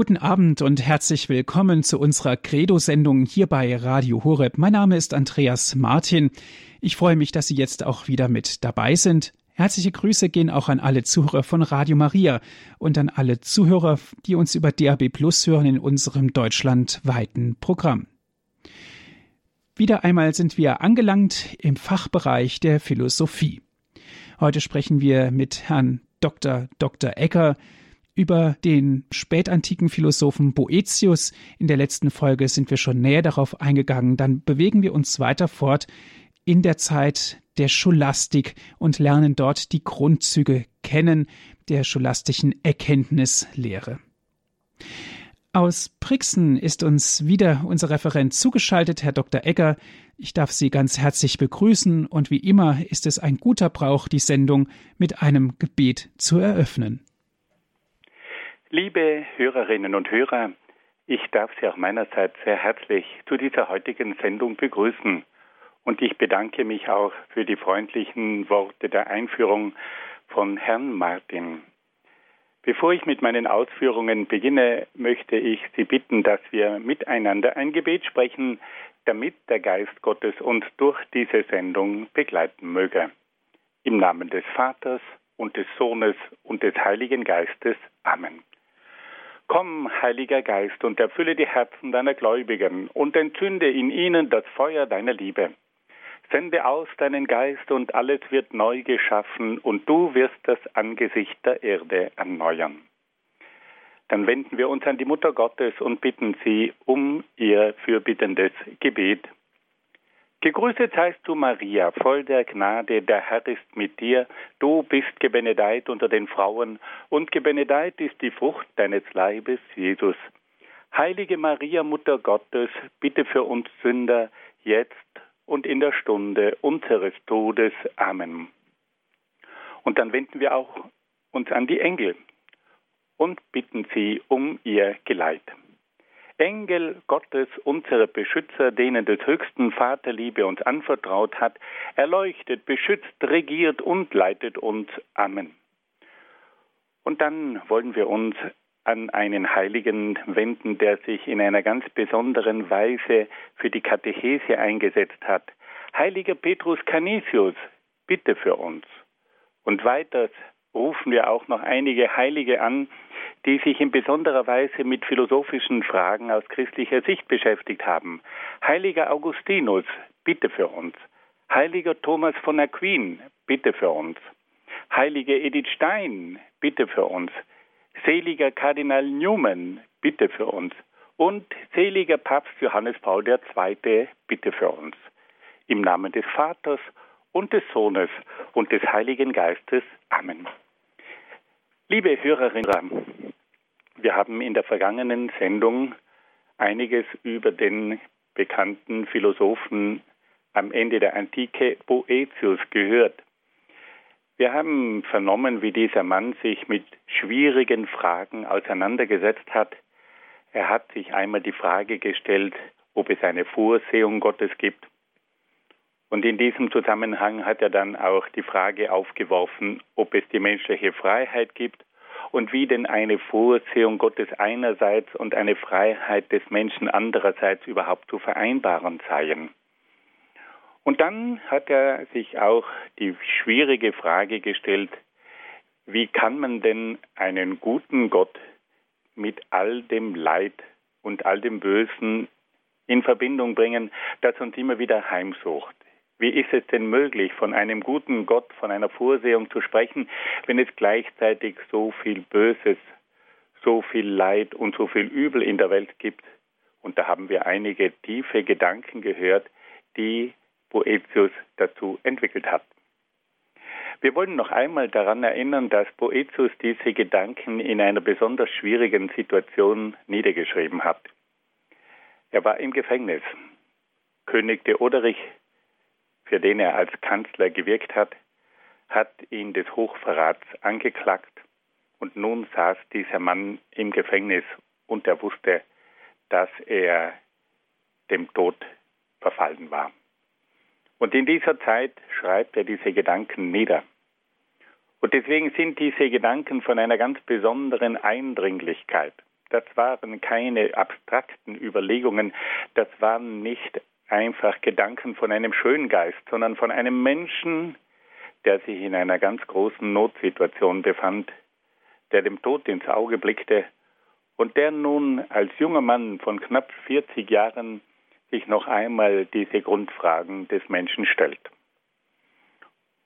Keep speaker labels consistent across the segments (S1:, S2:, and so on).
S1: Guten Abend und herzlich willkommen zu unserer Credo-Sendung hier bei Radio Horeb. Mein Name ist Andreas Martin. Ich freue mich, dass Sie jetzt auch wieder mit dabei sind. Herzliche Grüße gehen auch an alle Zuhörer von Radio Maria und an alle Zuhörer, die uns über DAB Plus hören in unserem deutschlandweiten Programm. Wieder einmal sind wir angelangt im Fachbereich der Philosophie. Heute sprechen wir mit Herrn Dr. Dr. Egger über den spätantiken Philosophen Boetius. In der letzten Folge sind wir schon näher darauf eingegangen. Dann bewegen wir uns weiter fort in der Zeit der Scholastik und lernen dort die Grundzüge kennen der scholastischen Erkenntnislehre. Aus Brixen ist uns wieder unser Referent zugeschaltet, Herr Dr. Egger. Ich darf Sie ganz herzlich begrüßen und wie immer ist es ein guter Brauch, die Sendung mit einem Gebet zu eröffnen.
S2: Liebe Hörerinnen und Hörer, ich darf Sie auch meinerseits sehr herzlich zu dieser heutigen Sendung begrüßen. Und ich bedanke mich auch für die freundlichen Worte der Einführung von Herrn Martin. Bevor ich mit meinen Ausführungen beginne, möchte ich Sie bitten, dass wir miteinander ein Gebet sprechen, damit der Geist Gottes uns durch diese Sendung begleiten möge. Im Namen des Vaters und des Sohnes und des Heiligen Geistes. Amen. Komm, Heiliger Geist, und erfülle die Herzen deiner Gläubigen und entzünde in ihnen das Feuer deiner Liebe. Sende aus deinen Geist und alles wird neu geschaffen und du wirst das Angesicht der Erde erneuern. Dann wenden wir uns an die Mutter Gottes und bitten sie um ihr fürbittendes Gebet. Gegrüßet seist du, Maria, voll der Gnade, der Herr ist mit dir. Du bist gebenedeit unter den Frauen, und gebenedeit ist die Frucht deines Leibes, Jesus. Heilige Maria, Mutter Gottes, bitte für uns Sünder, jetzt und in der Stunde unseres Todes. Amen. Und dann wenden wir auch uns an die Engel und bitten sie um ihr Geleit. Engel Gottes, unsere Beschützer, denen des höchsten Vaterliebe uns anvertraut hat, erleuchtet, beschützt, regiert und leitet uns. Amen. Und dann wollen wir uns an einen Heiligen wenden, der sich in einer ganz besonderen Weise für die Katechese eingesetzt hat. Heiliger Petrus Canisius, bitte für uns. Und weiters rufen wir auch noch einige Heilige an, die sich in besonderer Weise mit philosophischen Fragen aus christlicher Sicht beschäftigt haben. Heiliger Augustinus, bitte für uns. Heiliger Thomas von Aquin, bitte für uns. Heilige Edith Stein, bitte für uns. Seliger Kardinal Newman, bitte für uns. Und seliger Papst Johannes Paul II, bitte für uns. Im Namen des Vaters und des Sohnes und des Heiligen Geistes. Amen. Liebe Hörerinnen, wir haben in der vergangenen Sendung einiges über den bekannten Philosophen am Ende der Antike Boetius gehört. Wir haben vernommen, wie dieser Mann sich mit schwierigen Fragen auseinandergesetzt hat. Er hat sich einmal die Frage gestellt, ob es eine Vorsehung Gottes gibt. Und in diesem Zusammenhang hat er dann auch die Frage aufgeworfen, ob es die menschliche Freiheit gibt und wie denn eine Vorsehung Gottes einerseits und eine Freiheit des Menschen andererseits überhaupt zu vereinbaren seien. Und dann hat er sich auch die schwierige Frage gestellt, wie kann man denn einen guten Gott mit all dem Leid und all dem Bösen in Verbindung bringen, das uns immer wieder heimsucht? Wie ist es denn möglich, von einem guten Gott, von einer Vorsehung zu sprechen, wenn es gleichzeitig so viel Böses, so viel Leid und so viel Übel in der Welt gibt? Und da haben wir einige tiefe Gedanken gehört, die Boetius dazu entwickelt hat. Wir wollen noch einmal daran erinnern, dass Boetius diese Gedanken in einer besonders schwierigen Situation niedergeschrieben hat. Er war im Gefängnis. König Theoderich für den er als Kanzler gewirkt hat, hat ihn des Hochverrats angeklagt und nun saß dieser Mann im Gefängnis und er wusste, dass er dem Tod verfallen war. Und in dieser Zeit schreibt er diese Gedanken nieder. Und deswegen sind diese Gedanken von einer ganz besonderen Eindringlichkeit. Das waren keine abstrakten Überlegungen, das waren nicht einfach Gedanken von einem Schöngeist, sondern von einem Menschen, der sich in einer ganz großen Notsituation befand, der dem Tod ins Auge blickte und der nun als junger Mann von knapp 40 Jahren sich noch einmal diese Grundfragen des Menschen stellt.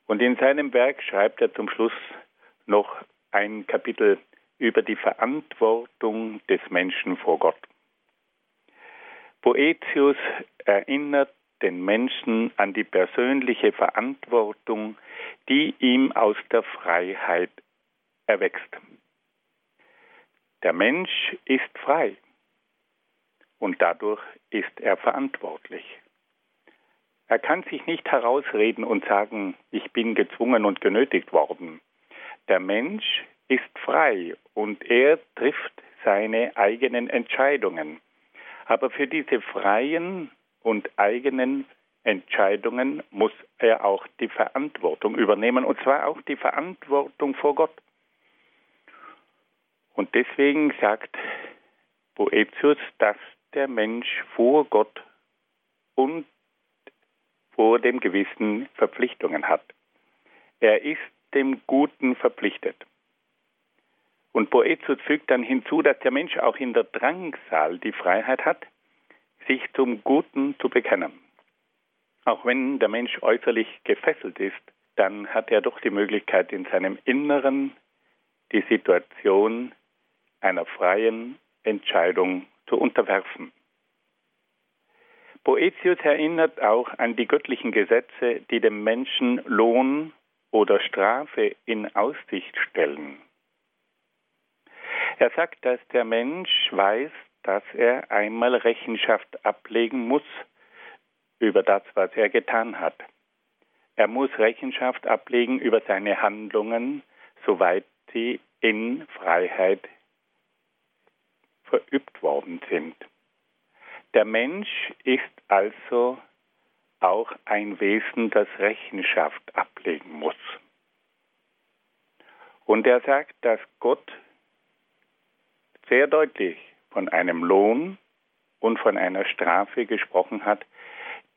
S2: Und in seinem Werk schreibt er zum Schluss noch ein Kapitel über die Verantwortung des Menschen vor Gott. Boetius erinnert den Menschen an die persönliche Verantwortung, die ihm aus der Freiheit erwächst. Der Mensch ist frei und dadurch ist er verantwortlich. Er kann sich nicht herausreden und sagen, ich bin gezwungen und genötigt worden. Der Mensch ist frei und er trifft seine eigenen Entscheidungen. Aber für diese freien und eigenen Entscheidungen muss er auch die Verantwortung übernehmen, und zwar auch die Verantwortung vor Gott. Und deswegen sagt Boetius, dass der Mensch vor Gott und vor dem Gewissen Verpflichtungen hat. Er ist dem Guten verpflichtet. Und Boetius fügt dann hinzu, dass der Mensch auch in der Drangsal die Freiheit hat, sich zum Guten zu bekennen. Auch wenn der Mensch äußerlich gefesselt ist, dann hat er doch die Möglichkeit, in seinem Inneren die Situation einer freien Entscheidung zu unterwerfen. Boetius erinnert auch an die göttlichen Gesetze, die dem Menschen Lohn oder Strafe in Aussicht stellen. Er sagt, dass der Mensch weiß, dass er einmal Rechenschaft ablegen muss über das, was er getan hat. Er muss Rechenschaft ablegen über seine Handlungen, soweit sie in Freiheit verübt worden sind. Der Mensch ist also auch ein Wesen, das Rechenschaft ablegen muss. Und er sagt, dass Gott sehr deutlich von einem Lohn und von einer Strafe gesprochen hat,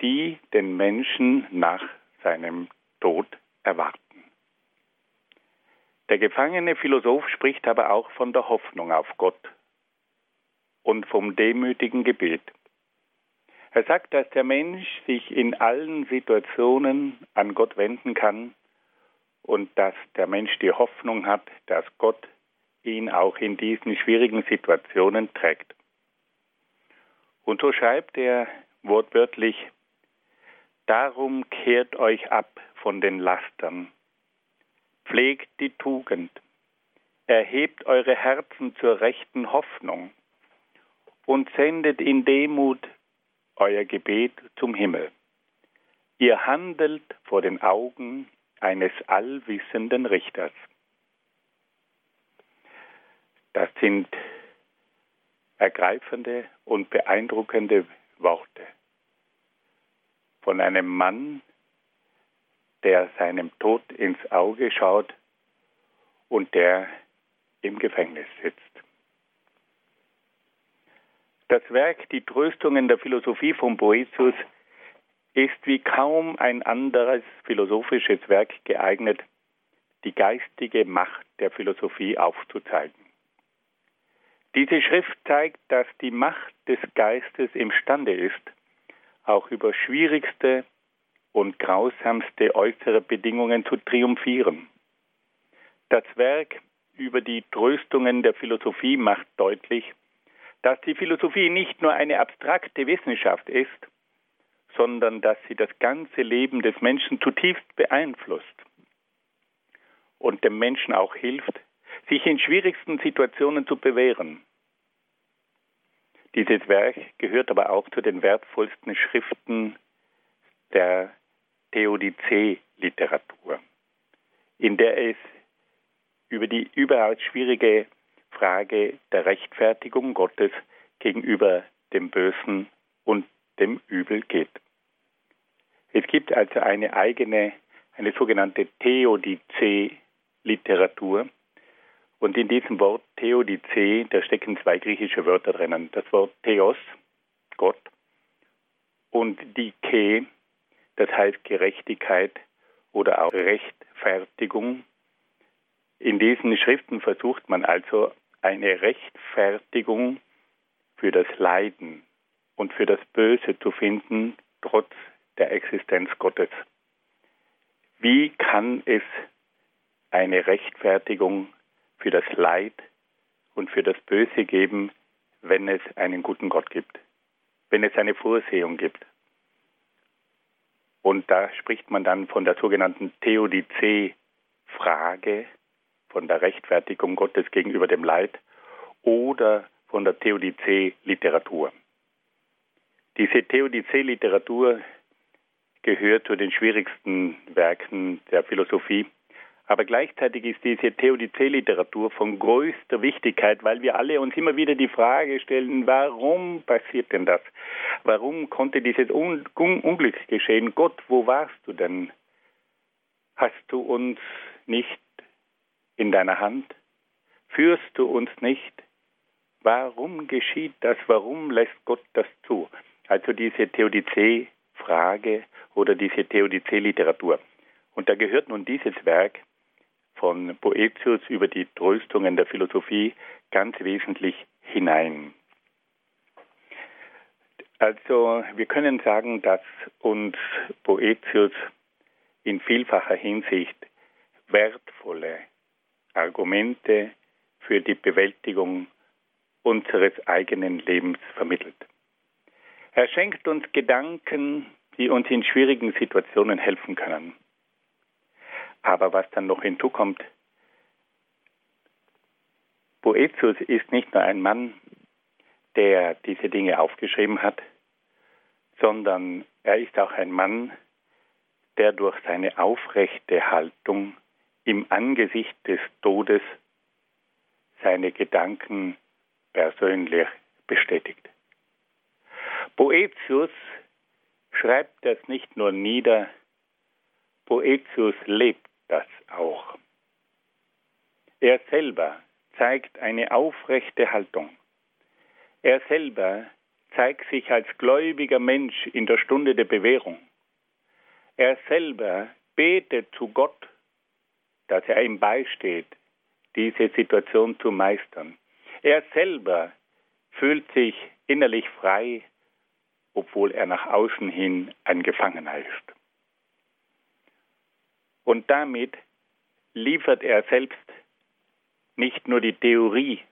S2: die den Menschen nach seinem Tod erwarten. Der gefangene Philosoph spricht aber auch von der Hoffnung auf Gott und vom demütigen Gebet. Er sagt, dass der Mensch sich in allen Situationen an Gott wenden kann und dass der Mensch die Hoffnung hat, dass Gott ihn auch in diesen schwierigen Situationen trägt. Und so schreibt er wortwörtlich, Darum kehrt euch ab von den Lastern, pflegt die Tugend, erhebt eure Herzen zur rechten Hoffnung, und sendet in Demut euer Gebet zum Himmel. Ihr handelt vor den Augen eines allwissenden Richters. Das sind ergreifende und beeindruckende Worte von einem Mann, der seinem Tod ins Auge schaut und der im Gefängnis sitzt. Das Werk Die Tröstungen der Philosophie von Boetius ist wie kaum ein anderes philosophisches Werk geeignet, die geistige Macht der Philosophie aufzuzeigen. Diese Schrift zeigt, dass die Macht des Geistes imstande ist, auch über schwierigste und grausamste äußere Bedingungen zu triumphieren. Das Werk über die Tröstungen der Philosophie macht deutlich, dass die Philosophie nicht nur eine abstrakte Wissenschaft ist, sondern dass sie das ganze Leben des Menschen zutiefst beeinflusst und dem Menschen auch hilft, sich in schwierigsten Situationen zu bewähren. Dieses Werk gehört aber auch zu den wertvollsten Schriften der Theodizee-Literatur, in der es über die überaus schwierige Frage der Rechtfertigung Gottes gegenüber dem Bösen und dem Übel geht. Es gibt also eine eigene, eine sogenannte Theodizee-Literatur, Und in diesem Wort Theodizee, da stecken zwei griechische Wörter drinnen. Das Wort Theos, Gott, und die Ke, das heißt Gerechtigkeit oder auch Rechtfertigung. In diesen Schriften versucht man also eine Rechtfertigung für das Leiden und für das Böse zu finden, trotz der Existenz Gottes. Wie kann es eine Rechtfertigung für das Leid und für das Böse geben, wenn es einen guten Gott gibt, wenn es eine Vorsehung gibt? Und da spricht man dann von der sogenannten Theodizee-Frage, von der Rechtfertigung Gottes gegenüber dem Leid oder von der Theodizee-Literatur. Diese Theodizee-Literatur gehört zu den schwierigsten Werken der Philosophie, aber gleichzeitig ist diese Theodizee-Literatur von größter Wichtigkeit, weil wir alle uns immer wieder die Frage stellen, warum passiert denn das? Warum konnte dieses Un Unglück geschehen? Gott, wo warst du denn? Hast du uns nicht in deiner Hand? Führst du uns nicht? Warum geschieht das? Warum lässt Gott das zu? Also diese Theodizee-Frage oder diese Theodizee-Literatur. Und da gehört nun dieses Werk von Boetius über die Tröstungen der Philosophie ganz wesentlich hinein. Also wir können sagen, dass uns Boetius in vielfacher Hinsicht wertvolle Argumente für die Bewältigung unseres eigenen Lebens vermittelt. Er schenkt uns Gedanken, die uns in schwierigen Situationen helfen können. Aber was dann noch hinzukommt, Boetius ist nicht nur ein Mann, der diese Dinge aufgeschrieben hat, sondern er ist auch ein Mann, der durch seine aufrechte Haltung im Angesicht des Todes seine Gedanken persönlich bestätigt. Boetius schreibt das nicht nur nieder, Boetius lebt das auch. Er selber zeigt eine aufrechte Haltung. Er selber zeigt sich als gläubiger Mensch in der Stunde der Bewährung. Er selber betet zu Gott, dass er ihm beisteht, diese Situation zu meistern. Er selber fühlt sich innerlich frei, obwohl er nach außen hin ein Gefangener ist. Und damit liefert er selbst nicht nur die Theorie,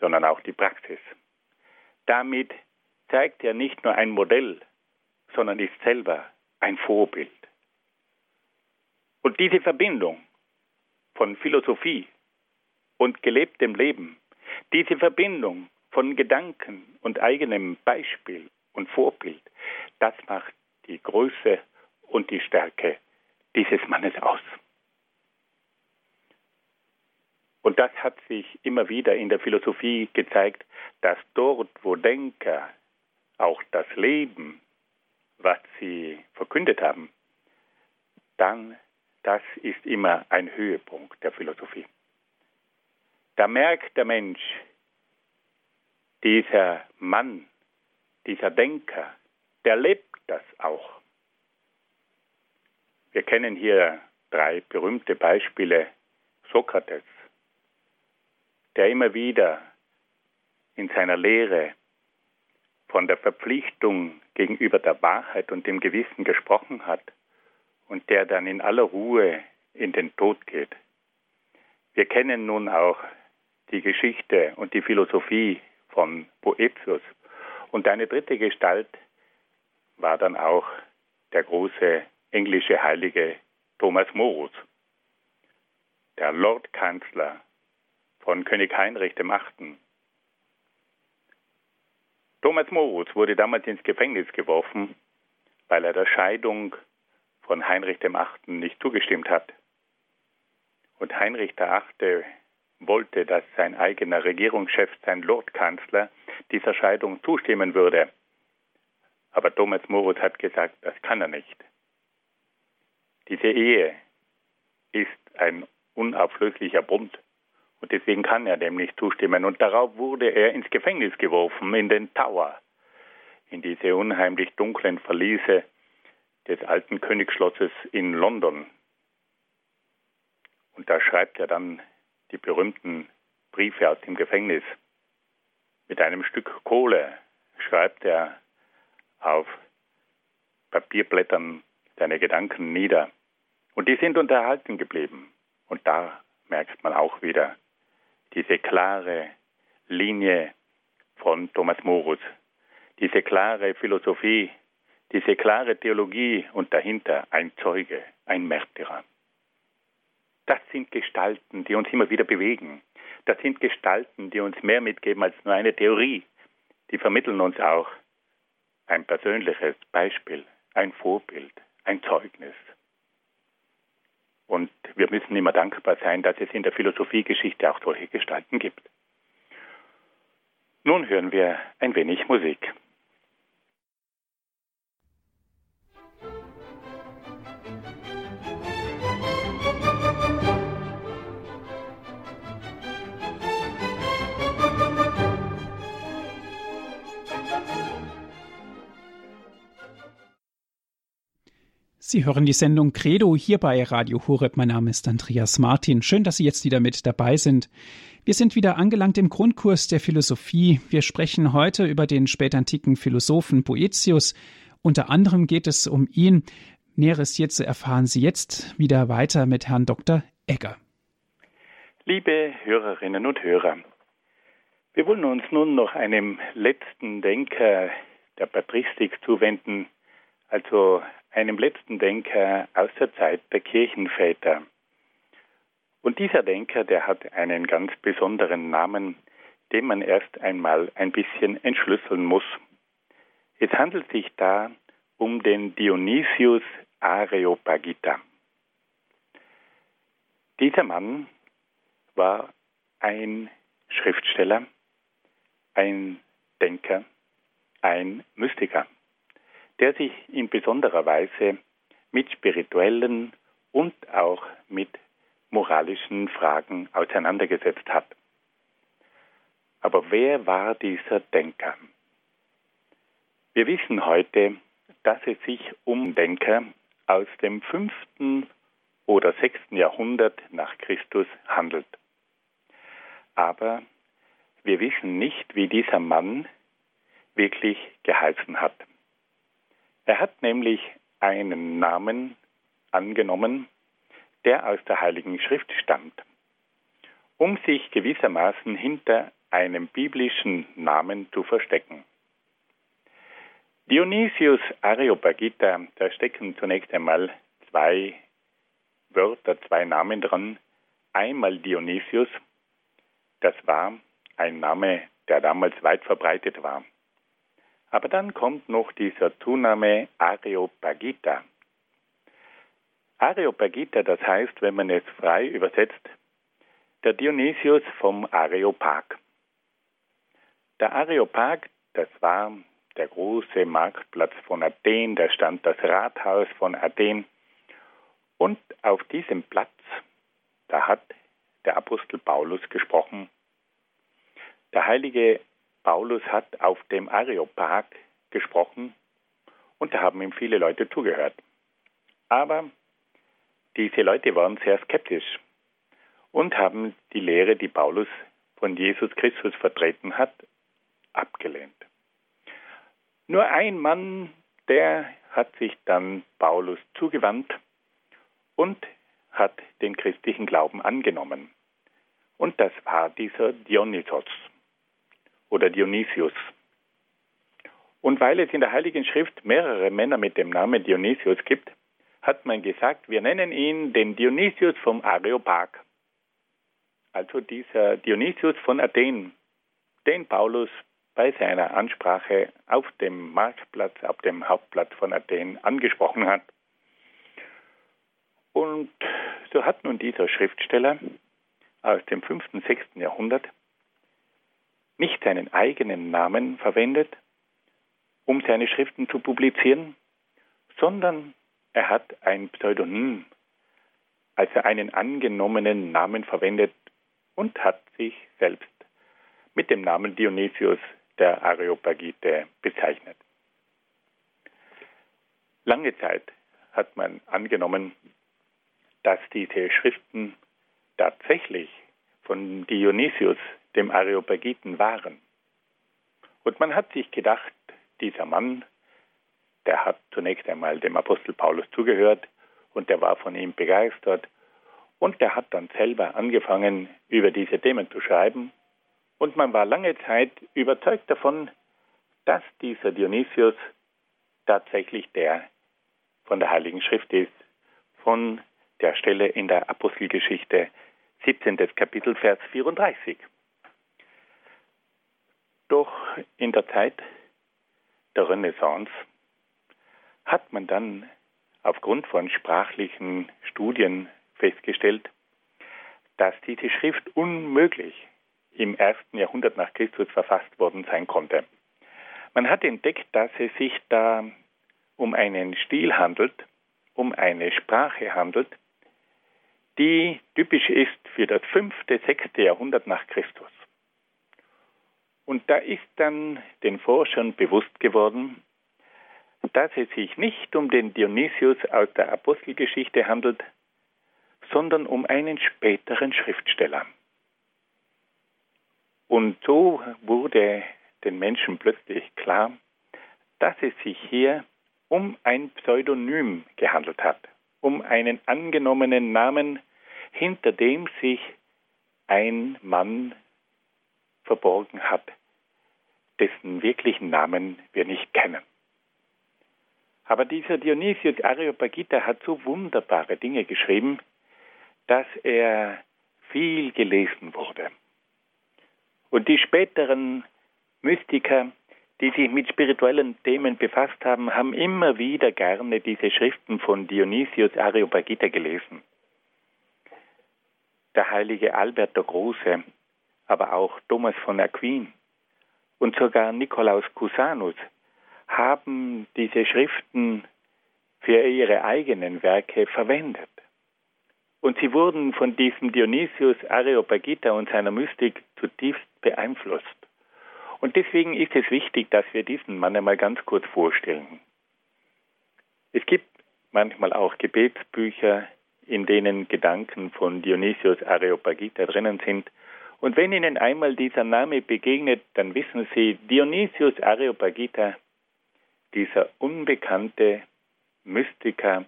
S2: sondern auch die Praxis. Damit zeigt er nicht nur ein Modell, sondern ist selber ein Vorbild. Und diese Verbindung von Philosophie und gelebtem Leben, diese Verbindung von Gedanken und eigenem Beispiel und Vorbild, das macht die Größe und die Stärke dieses Mannes aus. Und das hat sich immer wieder in der Philosophie gezeigt, dass dort, wo Denker auch das Leben, was sie verkündet haben, dann das ist immer ein Höhepunkt der Philosophie. Da merkt der Mensch, dieser Mann, dieser Denker, der lebt das auch. Wir kennen hier drei berühmte Beispiele. Sokrates, der immer wieder in seiner Lehre von der Verpflichtung gegenüber der Wahrheit und dem Gewissen gesprochen hat und der dann in aller Ruhe in den Tod geht. Wir kennen nun auch die Geschichte und die Philosophie von Boetius. Und eine dritte Gestalt war dann auch der große englische Heilige Thomas Morus, der Lordkanzler von König Heinrich Achten. Thomas Morus wurde damals ins Gefängnis geworfen, weil er der Scheidung von Heinrich Achten nicht zugestimmt hat. Und Heinrich Achte wollte, dass sein eigener Regierungschef, sein Lordkanzler, dieser Scheidung zustimmen würde. Aber Thomas Morus hat gesagt, das kann er nicht. Diese Ehe ist ein unauflöslicher Bund Und deswegen kann er dem nicht zustimmen. Und darauf wurde er ins Gefängnis geworfen, in den Tower, in diese unheimlich dunklen Verliese des alten Königsschlosses in London. Und da schreibt er dann die berühmten Briefe aus dem Gefängnis. Mit einem Stück Kohle schreibt er auf Papierblättern seine Gedanken nieder. Und die sind unterhalten geblieben. Und da merkt man auch wieder diese klare Linie von Thomas Morus, diese klare Philosophie, diese klare Theologie und dahinter ein Zeuge, ein Märtyrer. Das sind Gestalten, die uns immer wieder bewegen. Das sind Gestalten, die uns mehr mitgeben als nur eine Theorie. Die vermitteln uns auch ein persönliches Beispiel, ein Vorbild, ein Zeugnis. Und wir müssen immer dankbar sein, dass es in der Philosophiegeschichte auch solche Gestalten gibt. Nun hören wir ein wenig Musik.
S1: Sie hören die Sendung Credo hier bei Radio Horeb. Mein Name ist Andreas Martin. Schön, dass Sie jetzt wieder mit dabei sind. Wir sind wieder angelangt im Grundkurs der Philosophie. Wir sprechen heute über den spätantiken Philosophen Boetius. Unter anderem geht es um ihn. Näheres hierzu erfahren Sie jetzt wieder weiter mit Herrn Dr. Egger.
S2: Liebe Hörerinnen und Hörer, wir wollen uns nun noch einem letzten Denker der Patristik zuwenden, also einem letzten Denker aus der Zeit der Kirchenväter. Und dieser Denker, der hat einen ganz besonderen Namen, den man erst einmal ein bisschen entschlüsseln muss. Es handelt sich da um den Dionysius Areopagita. Dieser Mann war ein Schriftsteller, ein Denker, ein Mystiker der sich in besonderer Weise mit spirituellen und auch mit moralischen Fragen auseinandergesetzt hat. Aber wer war dieser Denker? Wir wissen heute, dass es sich um Denker aus dem fünften oder sechsten Jahrhundert nach Christus handelt. Aber wir wissen nicht, wie dieser Mann wirklich geheißen hat. Er hat nämlich einen Namen angenommen, der aus der Heiligen Schrift stammt, um sich gewissermaßen hinter einem biblischen Namen zu verstecken. Dionysius Areopagita, da stecken zunächst einmal zwei Wörter, zwei Namen dran. Einmal Dionysius, das war ein Name, der damals weit verbreitet war. Aber dann kommt noch dieser Zunahme Areopagita. Areopagita, das heißt, wenn man es frei übersetzt, der Dionysius vom Areopag. Der Areopag, das war der große Marktplatz von Athen, da stand das Rathaus von Athen. Und auf diesem Platz, da hat der Apostel Paulus gesprochen. Der heilige Paulus hat auf dem Areopag gesprochen und da haben ihm viele Leute zugehört. Aber diese Leute waren sehr skeptisch und haben die Lehre, die Paulus von Jesus Christus vertreten hat, abgelehnt. Nur ein Mann, der hat sich dann Paulus zugewandt und hat den christlichen Glauben angenommen. Und das war dieser Dionysos oder Dionysius. Und weil es in der Heiligen Schrift mehrere Männer mit dem Namen Dionysius gibt, hat man gesagt, wir nennen ihn den Dionysius vom Areopag. Also dieser Dionysius von Athen, den Paulus bei seiner Ansprache auf dem Marktplatz, auf dem Hauptplatz von Athen angesprochen hat. Und so hat nun dieser Schriftsteller aus dem 5. und 6. Jahrhundert nicht seinen eigenen Namen verwendet, um seine Schriften zu publizieren, sondern er hat ein Pseudonym, also einen angenommenen Namen verwendet, und hat sich selbst mit dem Namen Dionysius der Areopagite bezeichnet. Lange Zeit hat man angenommen, dass diese Schriften tatsächlich von Dionysius, dem Areopagiten, waren. Und man hat sich gedacht, dieser Mann, der hat zunächst einmal dem Apostel Paulus zugehört und der war von ihm begeistert und der hat dann selber angefangen, über diese Themen zu schreiben und man war lange Zeit überzeugt davon, dass dieser Dionysius tatsächlich der von der Heiligen Schrift ist, von der Stelle in der Apostelgeschichte 17. Kapitel, Vers 34. Doch in der Zeit der Renaissance hat man dann aufgrund von sprachlichen Studien festgestellt, dass diese Schrift unmöglich im ersten Jahrhundert nach Christus verfasst worden sein konnte. Man hat entdeckt, dass es sich da um einen Stil handelt, um eine Sprache handelt, die typisch ist für das fünfte, sechste Jahrhundert nach Christus. Und da ist dann den Forschern bewusst geworden, dass es sich nicht um den Dionysius aus der Apostelgeschichte handelt, sondern um einen späteren Schriftsteller. Und so wurde den Menschen plötzlich klar, dass es sich hier um ein Pseudonym gehandelt hat, um einen angenommenen Namen, hinter dem sich ein Mann verborgen hat, dessen wirklichen Namen wir nicht kennen. Aber dieser Dionysius Areopagita hat so wunderbare Dinge geschrieben, dass er viel gelesen wurde. Und die späteren Mystiker, die sich mit spirituellen Themen befasst haben, haben immer wieder gerne diese Schriften von Dionysius Areopagita gelesen. Der heilige Albert der Große, aber auch Thomas von Aquin und sogar Nikolaus Cusanus haben diese Schriften für ihre eigenen Werke verwendet. Und sie wurden von diesem Dionysius Areopagita und seiner Mystik zutiefst beeinflusst. Und deswegen ist es wichtig, dass wir diesen Mann einmal ganz kurz vorstellen. Es gibt manchmal auch Gebetsbücher, in denen Gedanken von Dionysius Areopagita drinnen sind. Und wenn Ihnen einmal dieser Name begegnet, dann wissen Sie, Dionysius Areopagita, dieser unbekannte Mystiker,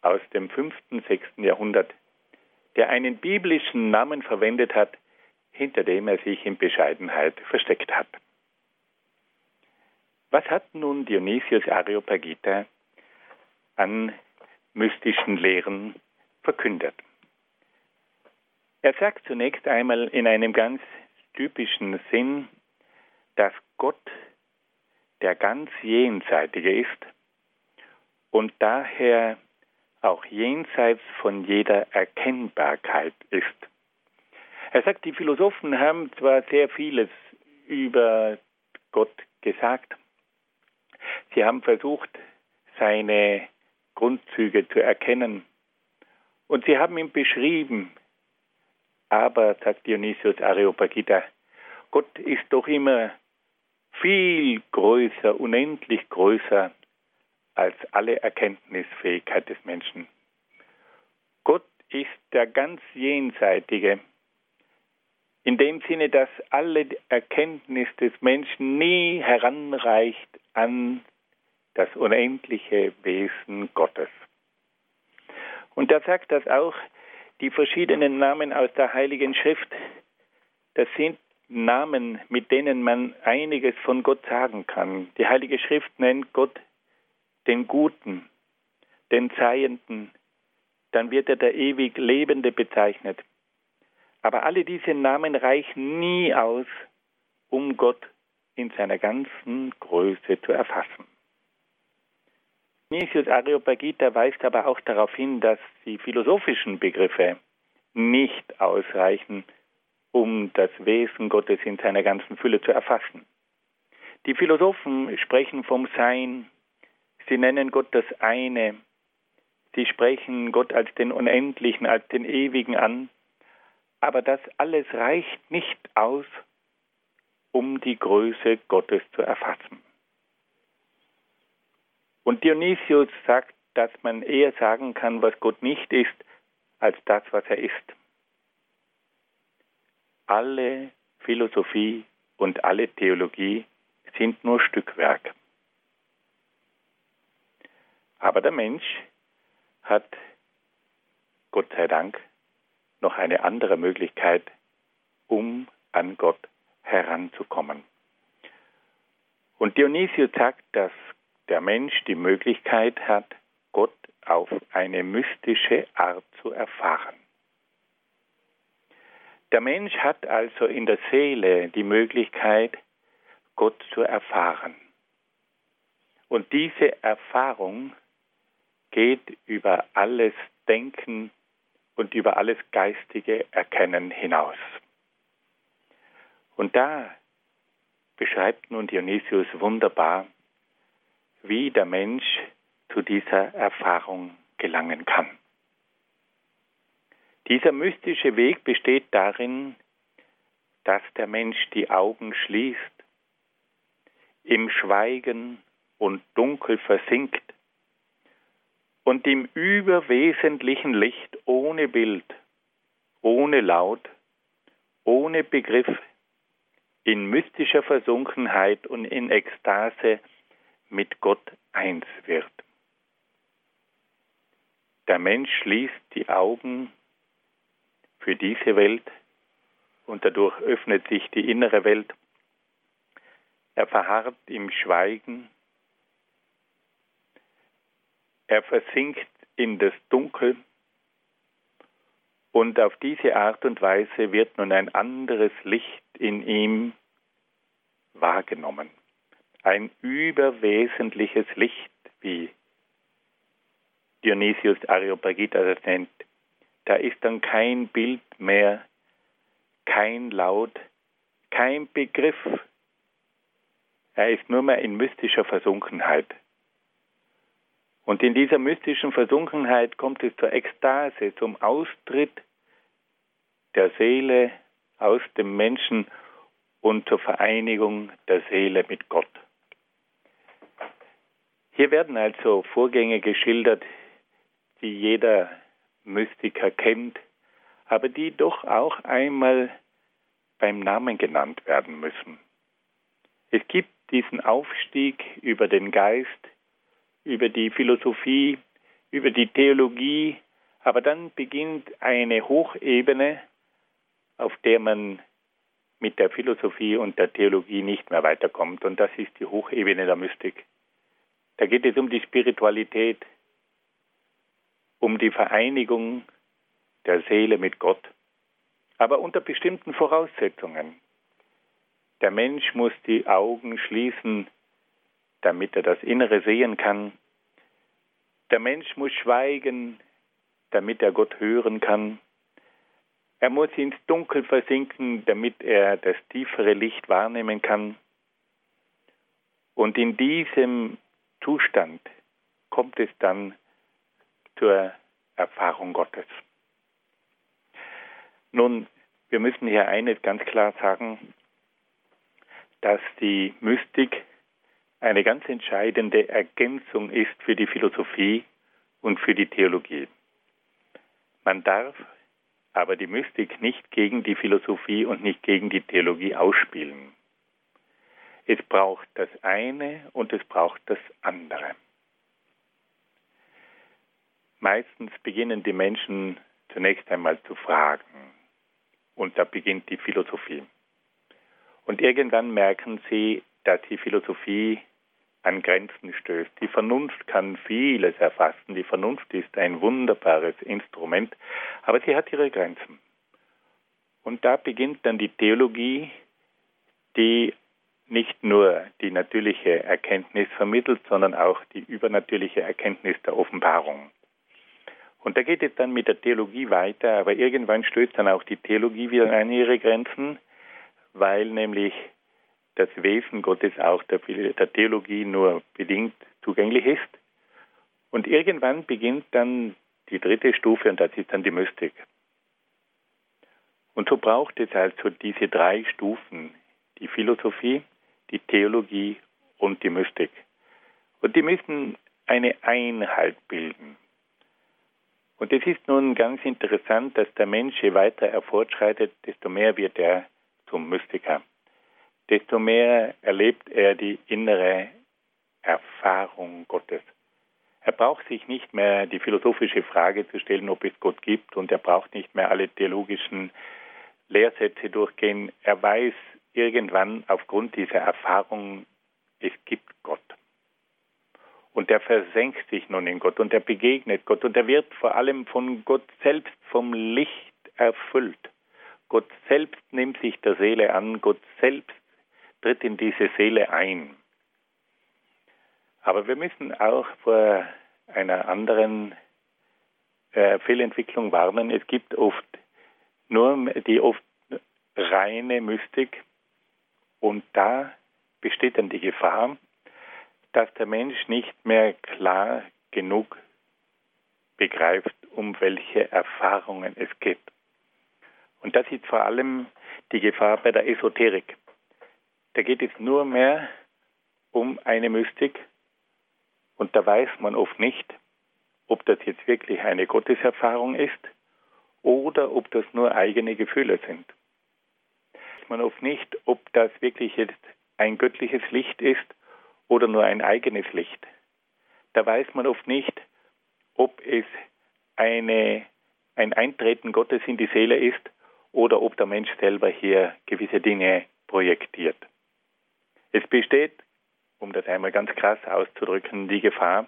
S2: aus dem 5., 6. Jahrhundert, der einen biblischen Namen verwendet hat, hinter dem er sich in Bescheidenheit versteckt hat. Was hat nun Dionysius Areopagita an mystischen Lehren verkündet? Er sagt zunächst einmal in einem ganz typischen Sinn, dass Gott der ganz Jenseitige ist und daher auch jenseits von jeder Erkennbarkeit ist. Er sagt, die Philosophen haben zwar sehr vieles über Gott gesagt, sie haben versucht, seine Grundzüge zu erkennen und sie haben ihn beschrieben, aber, sagt Dionysius Areopagita, Gott ist doch immer viel größer, unendlich größer als alle Erkenntnisfähigkeit des Menschen. Gott ist der ganz Jenseitige, in dem Sinne, dass alle Erkenntnis des Menschen nie heranreicht an das unendliche Wesen Gottes. Und er sagt das auch, die verschiedenen Namen aus der Heiligen Schrift, das sind Namen, mit denen man einiges von Gott sagen kann. Die Heilige Schrift nennt Gott den Guten, den Seienden, dann wird er der ewig Lebende bezeichnet. Aber alle diese Namen reichen nie aus, um Gott in seiner ganzen Größe zu erfassen. Nicius Areopagita weist aber auch darauf hin, dass die philosophischen Begriffe nicht ausreichen, um das Wesen Gottes in seiner ganzen Fülle zu erfassen. Die Philosophen sprechen vom Sein, Sie nennen Gott das eine. Sie sprechen Gott als den Unendlichen, als den Ewigen an. Aber das alles reicht nicht aus, um die Größe Gottes zu erfassen. Und Dionysius sagt, dass man eher sagen kann, was Gott nicht ist, als das, was er ist. Alle Philosophie und alle Theologie sind nur Stückwerk. Aber der Mensch hat, Gott sei Dank, noch eine andere Möglichkeit, um an Gott heranzukommen. Und Dionysius sagt, dass der Mensch die Möglichkeit hat, Gott auf eine mystische Art zu erfahren. Der Mensch hat also in der Seele die Möglichkeit, Gott zu erfahren. Und diese Erfahrung geht über alles Denken und über alles geistige Erkennen hinaus. Und da beschreibt nun Dionysius wunderbar, wie der Mensch zu dieser Erfahrung gelangen kann. Dieser mystische Weg besteht darin, dass der Mensch die Augen schließt, im Schweigen und Dunkel versinkt und im überwesentlichen Licht ohne Bild, ohne Laut, ohne Begriff, in mystischer Versunkenheit und in Ekstase mit Gott eins wird. Der Mensch schließt die Augen für diese Welt und dadurch öffnet sich die innere Welt. Er verharrt im Schweigen er versinkt in das Dunkel und auf diese Art und Weise wird nun ein anderes Licht in ihm wahrgenommen. Ein überwesentliches Licht, wie Dionysius Areopagita das nennt. Da ist dann kein Bild mehr, kein Laut, kein Begriff. Er ist nur mehr in mystischer Versunkenheit. Und in dieser mystischen Versunkenheit kommt es zur Ekstase, zum Austritt der Seele aus dem Menschen und zur Vereinigung der Seele mit Gott. Hier werden also Vorgänge geschildert, die jeder Mystiker kennt, aber die doch auch einmal beim Namen genannt werden müssen. Es gibt diesen Aufstieg über den Geist über die Philosophie, über die Theologie, aber dann beginnt eine Hochebene, auf der man mit der Philosophie und der Theologie nicht mehr weiterkommt. Und das ist die Hochebene der Mystik. Da geht es um die Spiritualität, um die Vereinigung der Seele mit Gott, aber unter bestimmten Voraussetzungen. Der Mensch muss die Augen schließen damit er das Innere sehen kann. Der Mensch muss schweigen, damit er Gott hören kann. Er muss ins Dunkel versinken, damit er das tiefere Licht wahrnehmen kann. Und in diesem Zustand kommt es dann zur Erfahrung Gottes. Nun, wir müssen hier eines ganz klar sagen, dass die Mystik eine ganz entscheidende Ergänzung ist für die Philosophie und für die Theologie. Man darf aber die Mystik nicht gegen die Philosophie und nicht gegen die Theologie ausspielen. Es braucht das eine und es braucht das andere. Meistens beginnen die Menschen zunächst einmal zu fragen und da beginnt die Philosophie. Und irgendwann merken sie, dass die Philosophie an Grenzen stößt. Die Vernunft kann vieles erfassen. Die Vernunft ist ein wunderbares Instrument, aber sie hat ihre Grenzen. Und da beginnt dann die Theologie, die nicht nur die natürliche Erkenntnis vermittelt, sondern auch die übernatürliche Erkenntnis der Offenbarung. Und da geht es dann mit der Theologie weiter, aber irgendwann stößt dann auch die Theologie wieder an ihre Grenzen, weil nämlich das Wesen Gottes auch der, Theologie nur bedingt zugänglich ist. Und irgendwann beginnt dann die dritte Stufe und das ist dann die Mystik. Und so braucht es also diese drei Stufen, die Philosophie, die Theologie und die Mystik. Und die müssen eine Einheit bilden. Und es ist nun ganz interessant, dass der Mensch, je weiter er fortschreitet, desto mehr wird er zum Mystiker. Desto mehr erlebt er die innere Erfahrung Gottes. Er braucht sich nicht mehr die philosophische Frage zu stellen, ob es Gott gibt, und er braucht nicht mehr alle theologischen Lehrsätze durchgehen. Er weiß irgendwann aufgrund dieser Erfahrung, es gibt Gott. Und er versenkt sich nun in Gott und er begegnet Gott und er wird vor allem von Gott selbst vom Licht erfüllt. Gott selbst nimmt sich der Seele an, Gott selbst tritt in diese Seele ein. Aber wir müssen auch vor einer anderen äh, Fehlentwicklung warnen. Es gibt oft nur die oft reine Mystik und da besteht dann die Gefahr, dass der Mensch nicht mehr klar genug begreift, um welche Erfahrungen es geht. Und das ist vor allem die Gefahr bei der Esoterik. Da geht es nur mehr um eine Mystik und da weiß man oft nicht, ob das jetzt wirklich eine Gotteserfahrung ist oder ob das nur eigene Gefühle sind. Man oft nicht, ob das wirklich jetzt ein göttliches Licht ist oder nur ein eigenes Licht. Da weiß man oft nicht, ob es eine, ein Eintreten Gottes in die Seele ist oder ob der Mensch selber hier gewisse Dinge projektiert. Es besteht, um das einmal ganz krass auszudrücken, die Gefahr,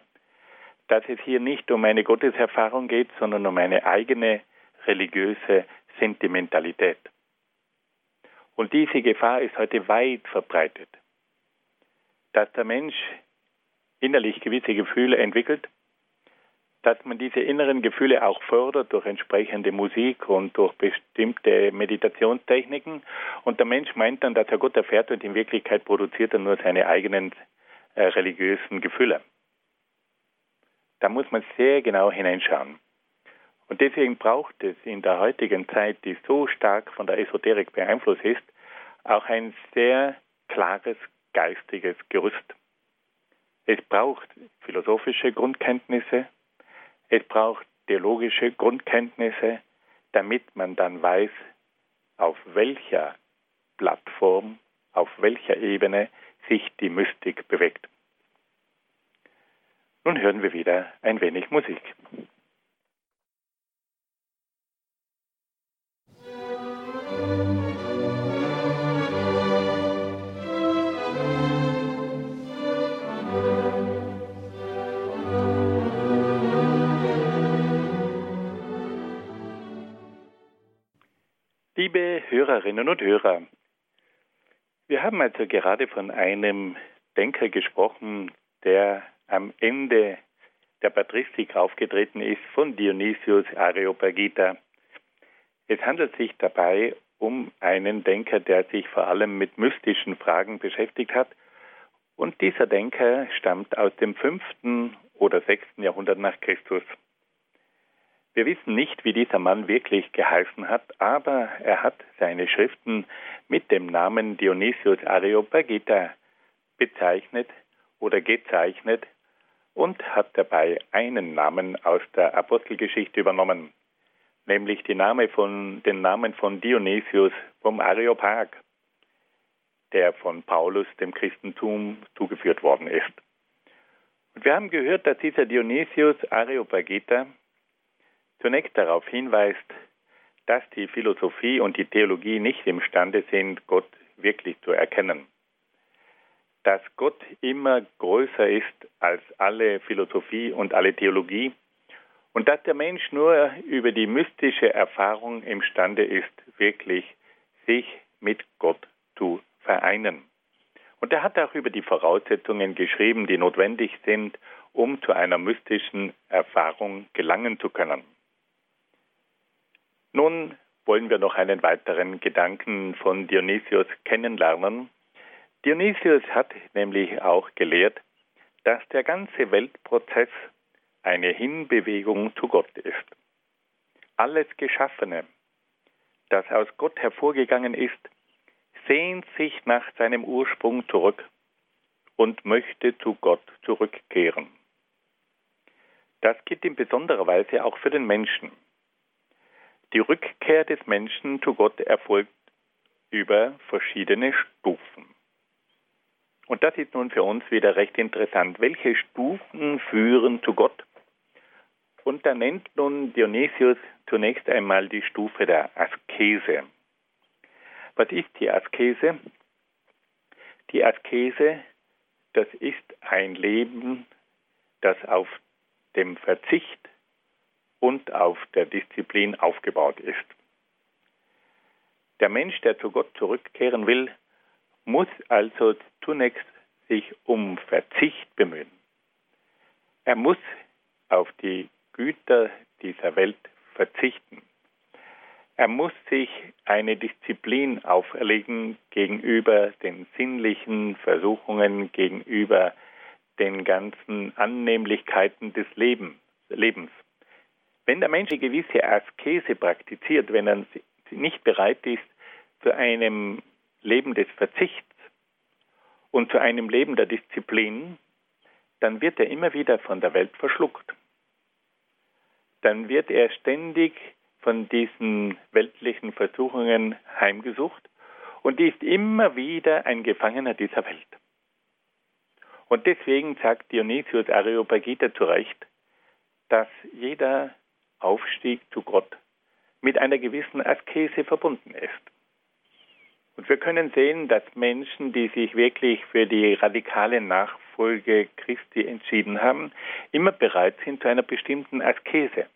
S2: dass es hier nicht um eine Gotteserfahrung geht, sondern um eine eigene religiöse Sentimentalität. Und diese Gefahr ist heute weit verbreitet dass der Mensch innerlich gewisse Gefühle entwickelt, dass man diese inneren Gefühle auch fördert durch entsprechende Musik und durch bestimmte Meditationstechniken. Und der Mensch meint dann, dass er Gott erfährt und in Wirklichkeit produziert er nur seine eigenen äh, religiösen Gefühle. Da muss man sehr genau hineinschauen. Und deswegen braucht es in der heutigen Zeit, die so stark von der Esoterik beeinflusst ist, auch ein sehr klares geistiges Gerüst. Es braucht philosophische Grundkenntnisse, es braucht theologische Grundkenntnisse, damit man dann weiß, auf welcher Plattform, auf welcher Ebene sich die Mystik bewegt. Nun hören wir wieder ein wenig Musik. Hörerinnen und Hörer, wir haben also gerade von einem Denker gesprochen, der am Ende der Patristik aufgetreten ist, von Dionysius Areopagita. Es handelt sich dabei um einen Denker, der sich vor allem mit mystischen Fragen beschäftigt hat. Und dieser Denker stammt aus dem fünften oder sechsten Jahrhundert nach Christus. Wir wissen nicht, wie dieser Mann wirklich geheißen hat, aber er hat seine Schriften mit dem Namen Dionysius Areopagita bezeichnet oder gezeichnet und hat dabei einen Namen aus der Apostelgeschichte übernommen, nämlich Name von, den Namen von Dionysius vom Areopag, der von Paulus dem Christentum zugeführt worden ist. Und wir haben gehört, dass dieser Dionysius Areopagita zunächst darauf hinweist, dass die Philosophie und die Theologie nicht imstande sind, Gott wirklich zu erkennen. Dass Gott immer größer ist als alle Philosophie und alle Theologie und dass der Mensch nur über die mystische Erfahrung imstande ist, wirklich sich mit Gott zu vereinen. Und er hat auch über die Voraussetzungen geschrieben, die notwendig sind, um zu einer mystischen Erfahrung gelangen zu können. Nun wollen wir noch einen weiteren Gedanken von Dionysius kennenlernen. Dionysius hat nämlich auch gelehrt, dass der ganze Weltprozess eine Hinbewegung zu Gott ist. Alles Geschaffene, das aus Gott hervorgegangen ist, sehnt sich nach seinem Ursprung zurück und möchte zu Gott zurückkehren. Das gilt in besonderer Weise auch für den Menschen. Die Rückkehr des Menschen zu Gott erfolgt über verschiedene Stufen. Und das ist nun für uns wieder recht interessant. Welche Stufen führen zu Gott? Und da nennt nun Dionysius zunächst einmal die Stufe der Askese. Was ist die Askese? Die Askese, das ist ein Leben, das auf dem Verzicht und auf der Disziplin aufgebaut ist. Der Mensch, der zu Gott zurückkehren will, muss also zunächst sich um Verzicht bemühen. Er muss auf die Güter dieser Welt verzichten. Er muss sich eine Disziplin auferlegen gegenüber den sinnlichen Versuchungen, gegenüber den ganzen Annehmlichkeiten des Lebens. Wenn der Mensch eine gewisse Askese praktiziert, wenn er nicht bereit ist zu einem Leben des Verzichts und zu einem Leben der Disziplin, dann wird er immer wieder von der Welt verschluckt. Dann wird er ständig von diesen weltlichen Versuchungen heimgesucht und ist immer wieder ein Gefangener dieser Welt. Und deswegen sagt Dionysius Areopagita zu Recht, dass jeder Aufstieg zu Gott mit einer gewissen Askese verbunden ist. Und wir können sehen, dass Menschen, die sich wirklich für die radikale Nachfolge Christi entschieden haben, immer bereit sind zu einer bestimmten Askese.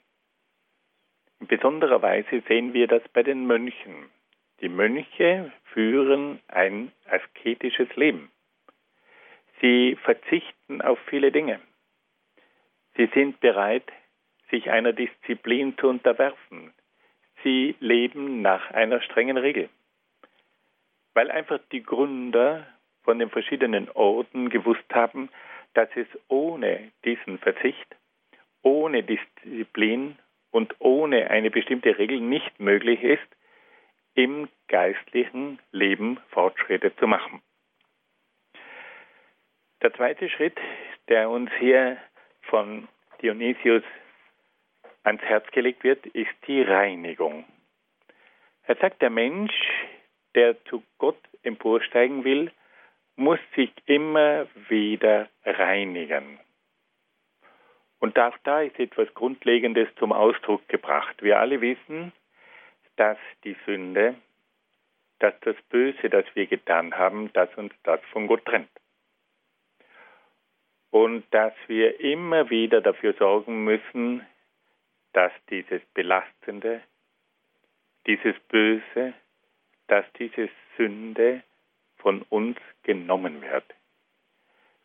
S2: In besonderer Weise sehen wir das bei den Mönchen. Die Mönche führen ein asketisches Leben. Sie verzichten auf viele Dinge. Sie sind bereit, sich einer Disziplin zu unterwerfen. Sie leben nach einer strengen Regel. Weil einfach die Gründer von den verschiedenen Orden gewusst haben, dass es ohne diesen Verzicht, ohne Disziplin und ohne eine bestimmte Regel nicht möglich ist, im geistlichen Leben Fortschritte zu machen. Der zweite Schritt, der uns hier von Dionysius ans Herz gelegt wird, ist die Reinigung. Er sagt, der Mensch, der zu Gott emporsteigen will, muss sich immer wieder reinigen. Und auch da ist etwas Grundlegendes zum Ausdruck gebracht. Wir alle wissen, dass die Sünde, dass das Böse, das wir getan haben, dass uns das von Gott trennt und dass wir immer wieder dafür sorgen müssen, dass dieses Belastende, dieses Böse, dass diese Sünde von uns genommen wird.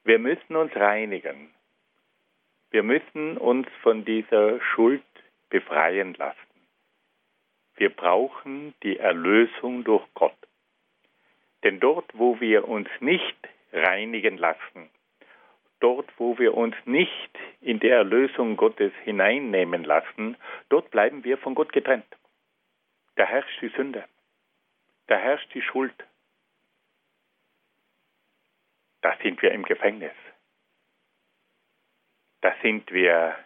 S2: Wir müssen uns reinigen. Wir müssen uns von dieser Schuld befreien lassen. Wir brauchen die Erlösung durch Gott. Denn dort, wo wir uns nicht reinigen lassen, dort, wo wir uns nicht in die Erlösung Gottes hineinnehmen lassen, dort bleiben wir von Gott getrennt. Da herrscht die Sünde. Da herrscht die Schuld. Da sind wir im Gefängnis. Da sind wir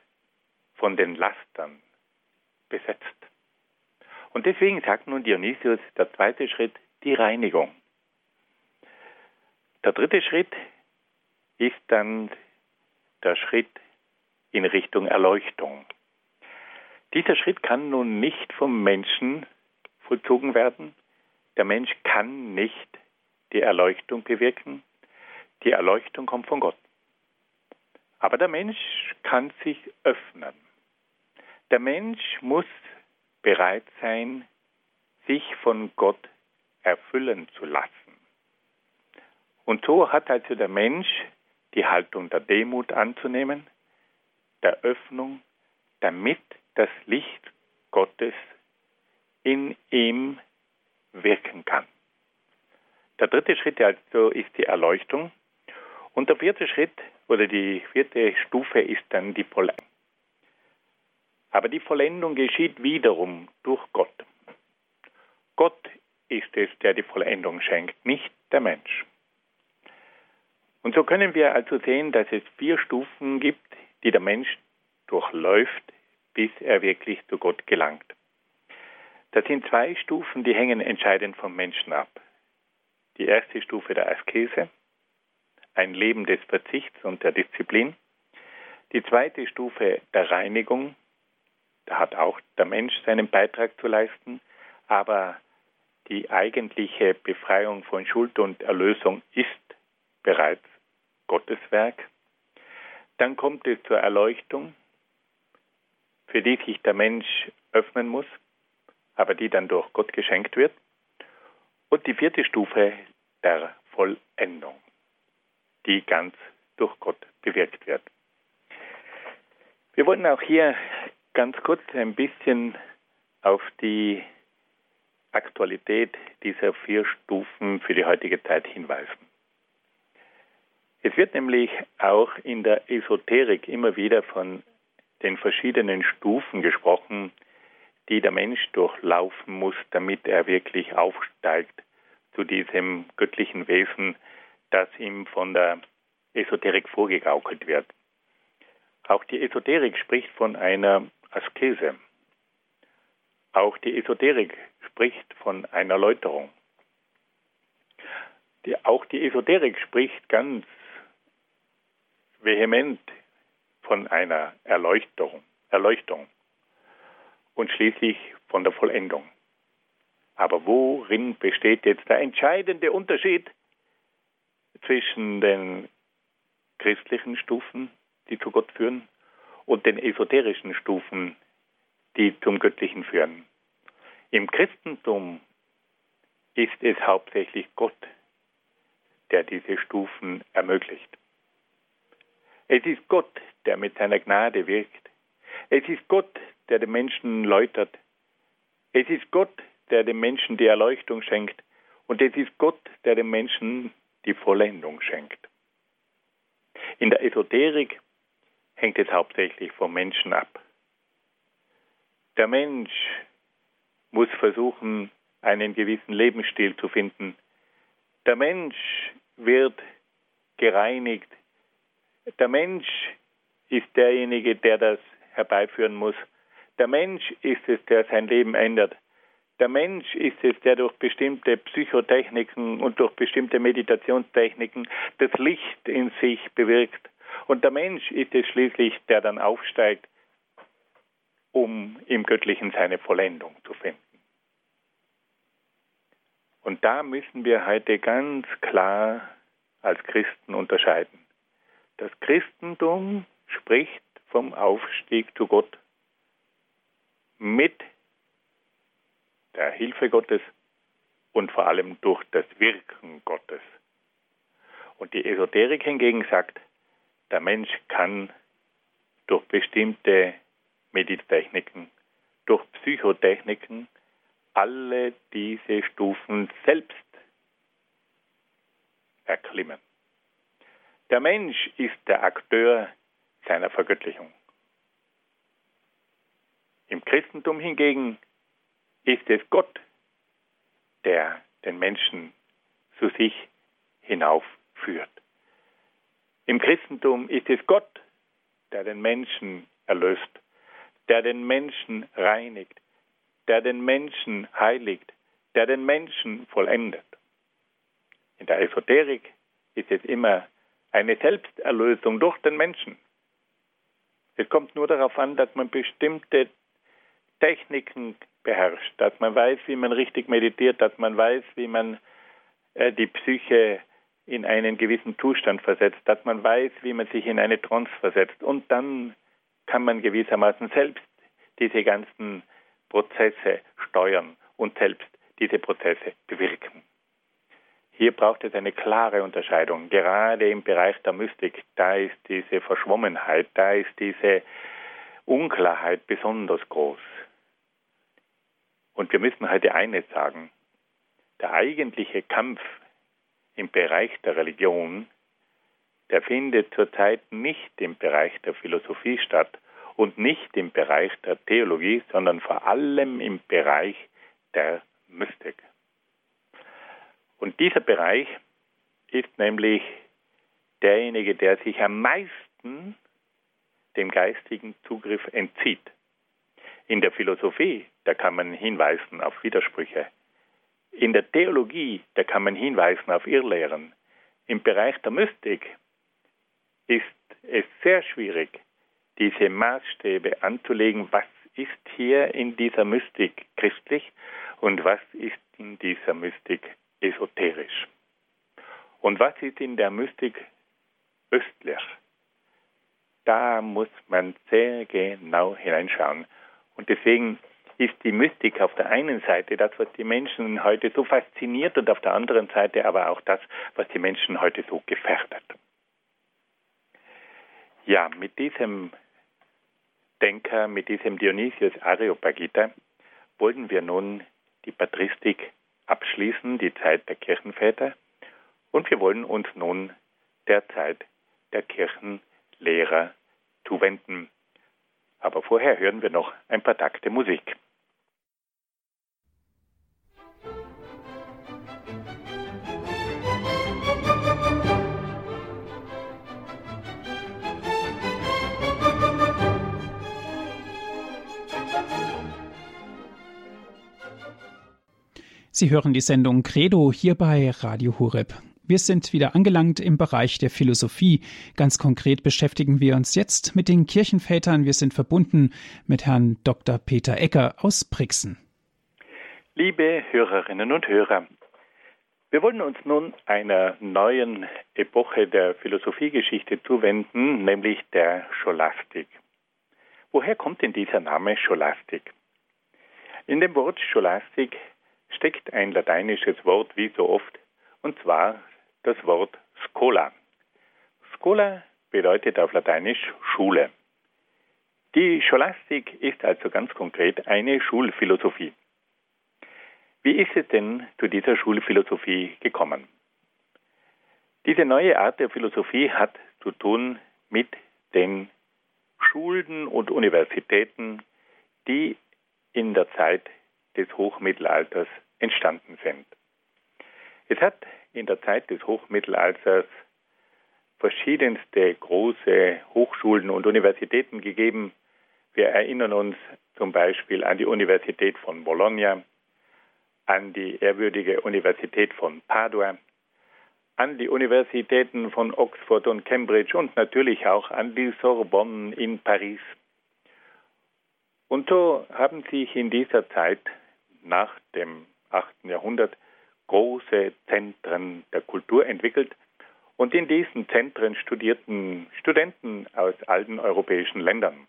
S2: von den Lastern besetzt. Und deswegen sagt nun Dionysius, der zweite Schritt, die Reinigung. Der dritte Schritt ist dann der Schritt in Richtung Erleuchtung. Dieser Schritt kann nun nicht vom Menschen vollzogen werden. Der Mensch kann nicht die Erleuchtung bewirken. Die Erleuchtung kommt von Gott. Aber der Mensch kann sich öffnen. Der Mensch muss bereit sein, sich von Gott erfüllen zu lassen. Und so hat also der Mensch die Haltung der Demut anzunehmen, der Öffnung, damit das Licht Gottes in ihm wirken kann. Der dritte Schritt also ist die Erleuchtung und der vierte Schritt oder die vierte Stufe ist dann die Vollendung. Aber die Vollendung geschieht wiederum durch Gott. Gott ist es, der die Vollendung schenkt, nicht der Mensch. Und so können wir also sehen, dass es vier Stufen gibt, die der Mensch durchläuft, bis er wirklich zu Gott gelangt. Das sind zwei Stufen, die hängen entscheidend vom Menschen ab. Die erste Stufe der Askese, ein Leben des Verzichts und der Disziplin. Die zweite Stufe der Reinigung, da hat auch der Mensch seinen Beitrag zu leisten, aber die eigentliche Befreiung von Schuld und Erlösung ist bereits Gottes Werk. Dann kommt es zur Erleuchtung, für die sich der Mensch öffnen muss, aber die dann durch Gott geschenkt wird. Und die vierte Stufe der Vollendung, die ganz durch Gott bewirkt wird. Wir wollen auch hier ganz kurz ein bisschen auf die Aktualität dieser vier Stufen für die heutige Zeit hinweisen. Es wird nämlich auch in der Esoterik immer wieder von den verschiedenen Stufen gesprochen, die der Mensch durchlaufen muss, damit er wirklich aufsteigt zu diesem göttlichen Wesen, das ihm von der Esoterik vorgegaukelt wird. Auch die Esoterik spricht von einer Askese. Auch die Esoterik spricht von einer Läuterung. Die, auch die Esoterik spricht ganz vehement von einer Erleuchtung, Erleuchtung und schließlich von der Vollendung. Aber worin besteht jetzt der entscheidende Unterschied zwischen den christlichen Stufen, die zu Gott führen, und den esoterischen Stufen, die zum Göttlichen führen? Im Christentum ist es hauptsächlich Gott, der diese Stufen ermöglicht. Es ist Gott, der mit seiner Gnade wirkt. Es ist Gott, der den Menschen läutert. Es ist Gott, der dem Menschen die Erleuchtung schenkt. Und es ist Gott, der dem Menschen die Vollendung schenkt. In der Esoterik hängt es hauptsächlich vom Menschen ab. Der Mensch muss versuchen, einen gewissen Lebensstil zu finden. Der Mensch wird gereinigt. Der Mensch ist derjenige, der das herbeiführen muss. Der Mensch ist es, der sein Leben ändert. Der Mensch ist es, der durch bestimmte Psychotechniken und durch bestimmte Meditationstechniken das Licht in sich bewirkt. Und der Mensch ist es schließlich, der dann aufsteigt, um im Göttlichen seine Vollendung zu finden. Und da müssen wir heute ganz klar als Christen unterscheiden. Das Christentum spricht vom Aufstieg zu Gott mit der Hilfe Gottes und vor allem durch das Wirken Gottes. Und die Esoterik hingegen sagt, der Mensch kann durch bestimmte Meditechniken, durch Psychotechniken alle diese Stufen selbst erklimmen. Der Mensch ist der Akteur seiner Vergöttlichung. Im Christentum hingegen ist es Gott, der den Menschen zu sich hinaufführt. Im Christentum ist es Gott, der den Menschen erlöst, der den Menschen reinigt, der den Menschen heiligt, der den Menschen vollendet. In der Esoterik ist es immer eine Selbsterlösung durch den Menschen. Es kommt nur darauf an, dass man bestimmte Techniken beherrscht, dass man weiß, wie man richtig meditiert, dass man weiß, wie man äh, die Psyche in einen gewissen Zustand versetzt, dass man weiß, wie man sich in eine Trance versetzt. Und dann kann man gewissermaßen selbst diese ganzen Prozesse steuern und selbst diese Prozesse bewirken. Hier braucht es eine klare Unterscheidung. Gerade im Bereich der Mystik, da ist diese Verschwommenheit, da ist diese Unklarheit besonders groß. Und wir müssen heute eines sagen. Der eigentliche Kampf im Bereich der Religion, der findet zurzeit nicht im Bereich der Philosophie statt, und nicht im Bereich der Theologie, sondern vor allem im Bereich der Mystik. Und dieser Bereich ist nämlich derjenige, der sich am meisten dem geistigen Zugriff entzieht. In der Philosophie, da kann man hinweisen auf Widersprüche. In der Theologie, da kann man hinweisen auf Irrlehren. Im Bereich der Mystik ist es sehr schwierig, diese Maßstäbe anzulegen, was ist hier in dieser Mystik christlich und was ist in dieser Mystik esoterisch. Und was ist in der Mystik östlich? Da muss man sehr genau hineinschauen. Und deswegen ist die Mystik auf der einen Seite das, was die Menschen heute so fasziniert und auf der anderen Seite aber auch das, was die Menschen heute so gefährdet. Ja, mit diesem Denker, mit diesem Dionysius Areopagita, wollen wir nun die Patristik abschließen, die Zeit der Kirchenväter, und wir wollen uns nun der Zeit der Kirchenlehrer zuwenden. Aber vorher hören wir noch ein paar Takte Musik.
S1: Sie hören die Sendung Credo hier bei Radio Hureb. Wir sind wieder angelangt im Bereich der Philosophie. Ganz konkret beschäftigen wir uns jetzt mit den Kirchenvätern. Wir sind verbunden mit Herrn Dr. Peter Ecker aus Brixen.
S2: Liebe Hörerinnen und Hörer, wir wollen uns nun einer neuen Epoche der Philosophiegeschichte zuwenden, nämlich der Scholastik. Woher kommt denn dieser Name Scholastik? In dem Wort Scholastik steckt ein lateinisches Wort wie so oft, und zwar das Wort Schola. Schola bedeutet auf Lateinisch Schule. Die Scholastik ist also ganz konkret eine Schulphilosophie. Wie ist es denn zu dieser Schulphilosophie gekommen? Diese neue Art der Philosophie hat zu tun mit den Schulen und Universitäten, die in der Zeit des Hochmittelalters entstanden sind. Es hat in der Zeit des Hochmittelalters verschiedenste große Hochschulen und Universitäten gegeben. Wir erinnern uns zum Beispiel an die Universität von Bologna, an die ehrwürdige Universität von Padua, an die Universitäten von Oxford und Cambridge und natürlich auch an die Sorbonne in Paris. Und so haben sich in dieser Zeit nach dem 8. Jahrhundert große Zentren der Kultur entwickelt. Und in diesen Zentren studierten Studenten aus allen europäischen Ländern.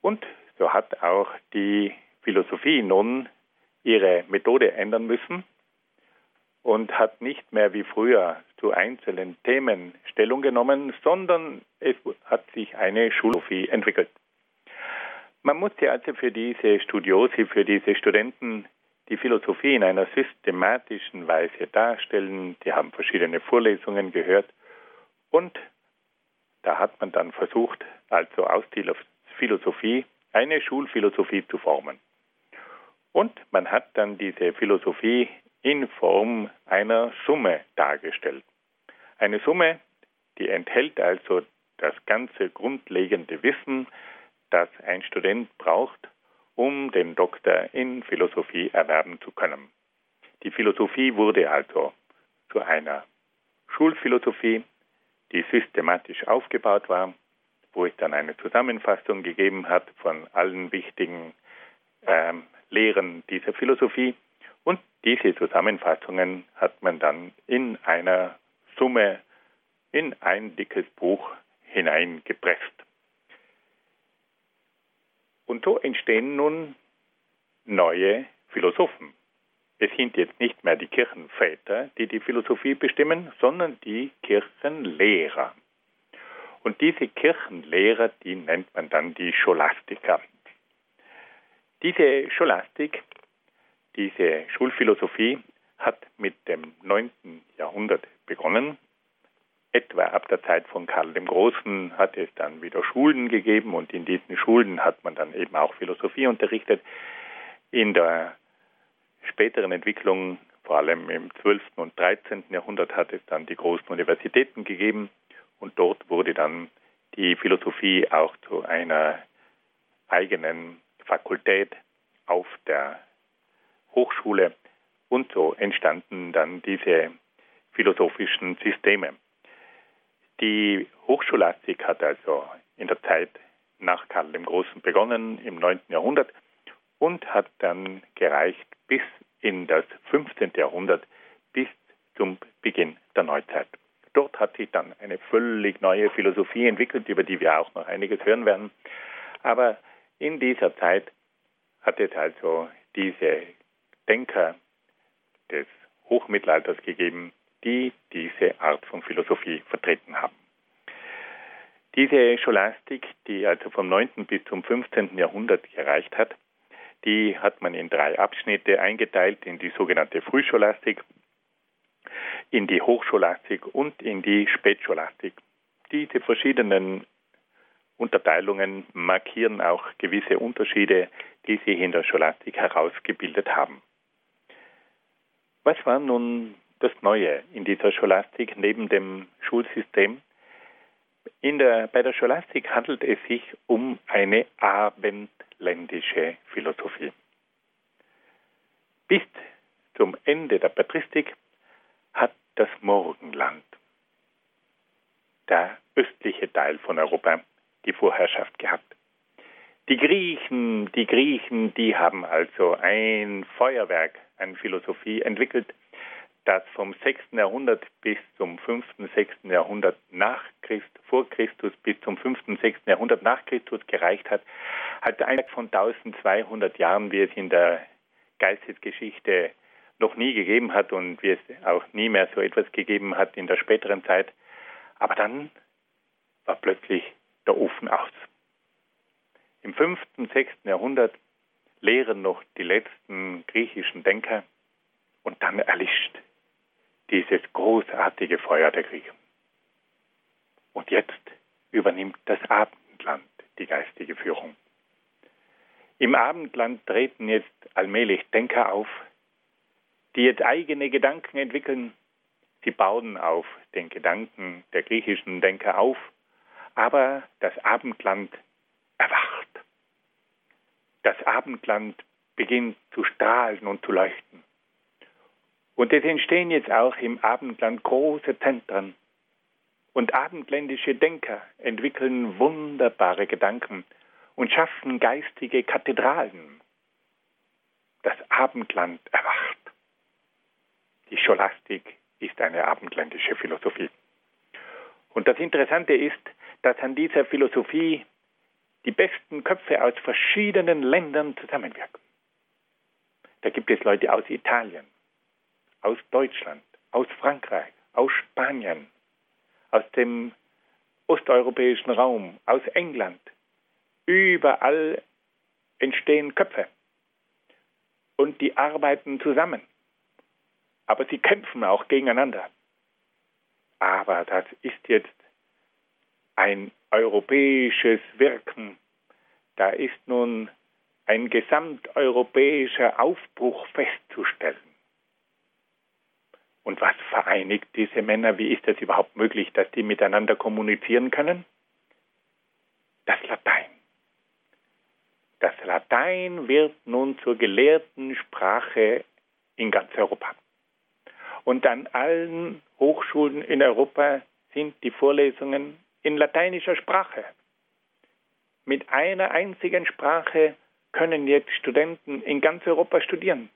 S2: Und so hat auch die Philosophie nun ihre Methode ändern müssen und hat nicht mehr wie früher zu einzelnen Themen Stellung genommen, sondern es hat sich eine Schulphilosophie entwickelt. Man musste also für diese Studiosi, für diese Studenten die Philosophie in einer systematischen Weise darstellen. Die haben verschiedene Vorlesungen gehört und da hat man dann versucht, also aus der Philosophie eine Schulphilosophie zu formen. Und man hat dann diese Philosophie in Form einer Summe dargestellt. Eine Summe, die enthält also das ganze grundlegende Wissen, das ein Student braucht, um den Doktor in Philosophie erwerben zu können. Die Philosophie wurde also zu einer Schulphilosophie, die systematisch aufgebaut war, wo es dann eine Zusammenfassung gegeben hat von allen wichtigen ähm, Lehren dieser Philosophie. Und diese Zusammenfassungen hat man dann in einer Summe in ein dickes Buch hineingepresst. Und so entstehen nun neue Philosophen. Es sind jetzt nicht mehr die Kirchenväter, die die Philosophie bestimmen, sondern die Kirchenlehrer. Und diese Kirchenlehrer, die nennt man dann die Scholastiker. Diese Scholastik, diese Schulphilosophie hat mit dem 9. Jahrhundert begonnen etwa ab der Zeit von Karl dem Großen hat es dann wieder Schulen gegeben und in diesen Schulen hat man dann eben auch Philosophie unterrichtet. In der späteren Entwicklung, vor allem im 12. und 13. Jahrhundert, hat es dann die großen Universitäten gegeben und dort wurde dann die Philosophie auch zu einer eigenen Fakultät auf der Hochschule und so entstanden dann diese philosophischen Systeme. Die Hochscholastik hat also in der Zeit nach Karl dem Großen begonnen im 9. Jahrhundert und hat dann gereicht bis in das 15. Jahrhundert, bis zum Beginn der Neuzeit. Dort hat sich dann eine völlig neue Philosophie entwickelt, über die wir auch noch einiges hören werden. Aber in dieser Zeit hat es also diese Denker des Hochmittelalters gegeben, die diese Art von Philosophie vertreten haben. Diese Scholastik, die also vom 9. bis zum 15. Jahrhundert gereicht hat, die hat man in drei Abschnitte eingeteilt, in die sogenannte Frühscholastik, in die Hochscholastik und in die Spätscholastik. Diese verschiedenen Unterteilungen markieren auch gewisse Unterschiede, die sich in der Scholastik herausgebildet haben. Was war nun das Neue in dieser Scholastik neben dem Schulsystem? In der, bei der Scholastik handelt es sich um eine abendländische Philosophie. Bis zum Ende der Patristik hat das Morgenland, der östliche Teil von Europa, die Vorherrschaft gehabt. Die Griechen, die Griechen, die haben also ein Feuerwerk an Philosophie entwickelt, das vom 6. Jahrhundert bis zum 5., 6. Jahrhundert nach Christ, vor Christus bis zum 5., 6. Jahrhundert nach Christus gereicht hat, hat ein von 1200 Jahren, wie es in der Geistesgeschichte noch nie gegeben hat und wie es auch nie mehr so etwas gegeben hat in der späteren Zeit. Aber dann war plötzlich der Ofen aus. Im 5., 6. Jahrhundert lehren noch die letzten griechischen Denker und dann erlischt dieses großartige Feuer der Griechen. Und jetzt übernimmt das Abendland die geistige Führung. Im Abendland treten jetzt allmählich Denker auf, die jetzt eigene Gedanken entwickeln. Sie bauen auf den Gedanken der griechischen Denker auf, aber das Abendland erwacht. Das Abendland beginnt zu strahlen und zu leuchten. Und es entstehen jetzt auch im Abendland große Zentren. Und abendländische Denker entwickeln wunderbare Gedanken und schaffen geistige Kathedralen. Das Abendland erwacht. Die Scholastik ist eine abendländische Philosophie. Und das Interessante ist, dass an dieser Philosophie die besten Köpfe aus verschiedenen Ländern zusammenwirken. Da gibt es Leute aus Italien, aus Deutschland, aus Frankreich, aus Spanien, aus dem osteuropäischen Raum, aus England. Überall entstehen Köpfe und die arbeiten zusammen. Aber sie kämpfen auch gegeneinander. Aber das ist jetzt ein europäisches Wirken. Da ist nun ein gesamteuropäischer Aufbruch festzustellen. Und was vereinigt diese Männer? Wie ist es überhaupt möglich, dass die miteinander kommunizieren können? Das Latein. Das Latein wird nun zur gelehrten Sprache in ganz Europa. Und an allen Hochschulen in Europa sind die Vorlesungen in lateinischer Sprache. Mit einer einzigen Sprache können jetzt Studenten in ganz Europa studieren.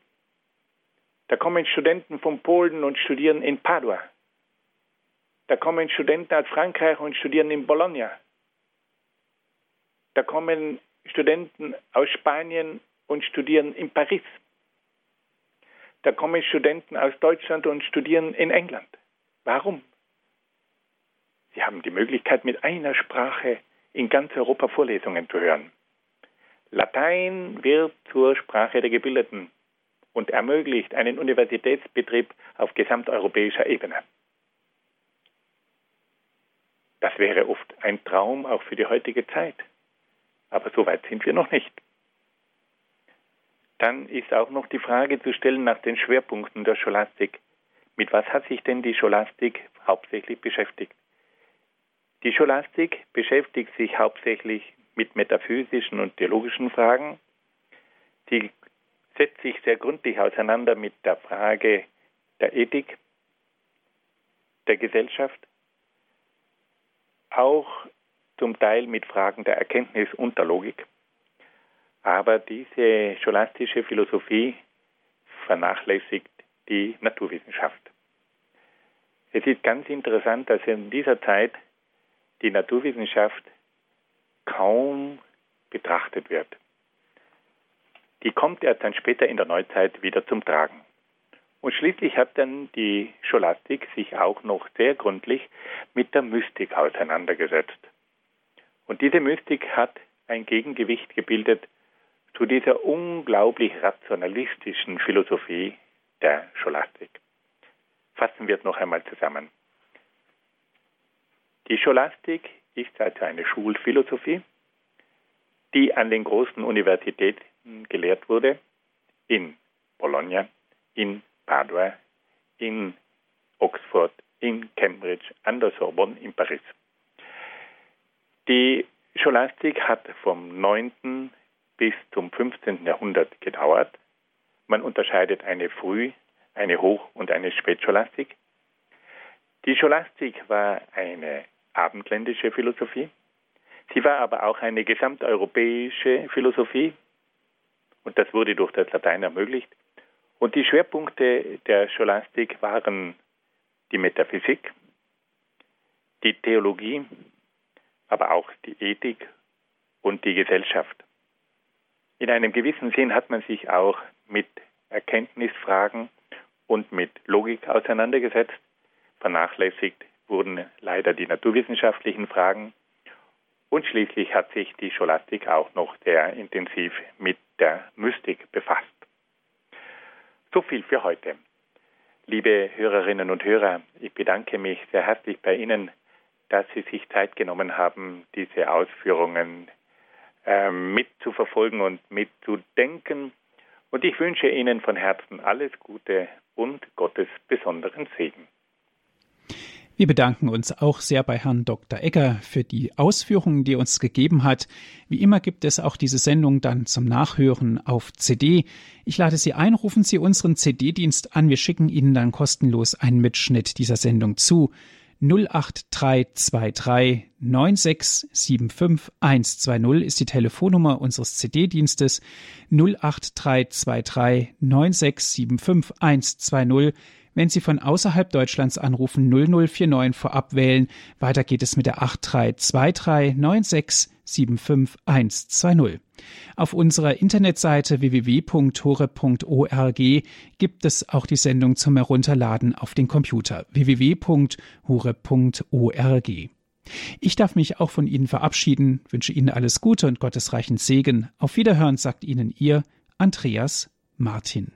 S2: Da kommen Studenten von Polen und studieren in Padua. Da kommen Studenten aus Frankreich und studieren in Bologna. Da kommen Studenten aus Spanien und studieren in Paris. Da kommen Studenten aus Deutschland und studieren in England. Warum? Sie haben die Möglichkeit, mit einer Sprache in ganz Europa Vorlesungen zu hören. Latein wird zur Sprache der Gebildeten und ermöglicht einen Universitätsbetrieb auf gesamteuropäischer Ebene. Das wäre oft ein Traum auch für die heutige Zeit. Aber so weit sind wir noch nicht. Dann ist auch noch die Frage zu stellen nach den Schwerpunkten der Scholastik. Mit was hat sich denn die Scholastik hauptsächlich beschäftigt? Die Scholastik beschäftigt sich hauptsächlich mit metaphysischen und theologischen Fragen. Die setzt sich sehr gründlich auseinander mit der Frage der Ethik, der Gesellschaft, auch zum Teil mit Fragen der Erkenntnis und der Logik. Aber diese scholastische Philosophie vernachlässigt die Naturwissenschaft. Es ist ganz interessant, dass in dieser Zeit die Naturwissenschaft kaum betrachtet wird. Die kommt erst dann später in der Neuzeit wieder zum Tragen. Und schließlich hat dann die Scholastik sich auch noch sehr gründlich mit der Mystik auseinandergesetzt. Und diese Mystik hat ein Gegengewicht gebildet zu dieser unglaublich rationalistischen Philosophie der Scholastik. Fassen wir es noch einmal zusammen. Die Scholastik ist also eine Schulphilosophie, die an den großen Universitäten gelehrt wurde, in Bologna, in Padua, in Oxford, in Cambridge, an der Sorbonne in Paris. Die Scholastik hat vom 9. bis zum 15. Jahrhundert gedauert. Man unterscheidet eine Früh-, eine Hoch- und eine Spätscholastik. Die Scholastik war eine abendländische Philosophie. Sie war aber auch eine gesamteuropäische Philosophie und das wurde durch das Latein ermöglicht. Und die Schwerpunkte der Scholastik waren die Metaphysik, die Theologie, aber auch die Ethik und die Gesellschaft. In einem gewissen Sinn hat man sich auch mit Erkenntnisfragen und mit Logik auseinandergesetzt. Vernachlässigt wurden leider die naturwissenschaftlichen Fragen. Und schließlich hat sich die Scholastik auch noch sehr intensiv mit der Mystik befasst. So viel für heute. Liebe Hörerinnen und Hörer, ich bedanke mich sehr herzlich bei Ihnen, dass Sie sich Zeit genommen haben, diese Ausführungen äh, mitzuverfolgen und mitzudenken. Und ich wünsche Ihnen von Herzen alles Gute und Gottes besonderen Segen.
S1: Wir bedanken uns auch sehr bei Herrn Dr. Egger für die Ausführungen, die er uns gegeben hat. Wie immer gibt es auch diese Sendung dann zum Nachhören auf CD. Ich lade Sie ein, rufen Sie unseren CD-Dienst an. Wir schicken Ihnen dann kostenlos einen Mitschnitt dieser Sendung zu. 08323 9675 120 ist die Telefonnummer unseres CD-Dienstes. 08323 9675 120 wenn Sie von außerhalb Deutschlands anrufen 0049 vorab wählen. Weiter geht es mit der 83239675120. Auf unserer Internetseite www.hore.org gibt es auch die Sendung zum Herunterladen auf den Computer www.hore.org. Ich darf mich auch von Ihnen verabschieden, wünsche Ihnen alles Gute und gottesreichen Segen. Auf Wiederhören sagt Ihnen Ihr Andreas Martin.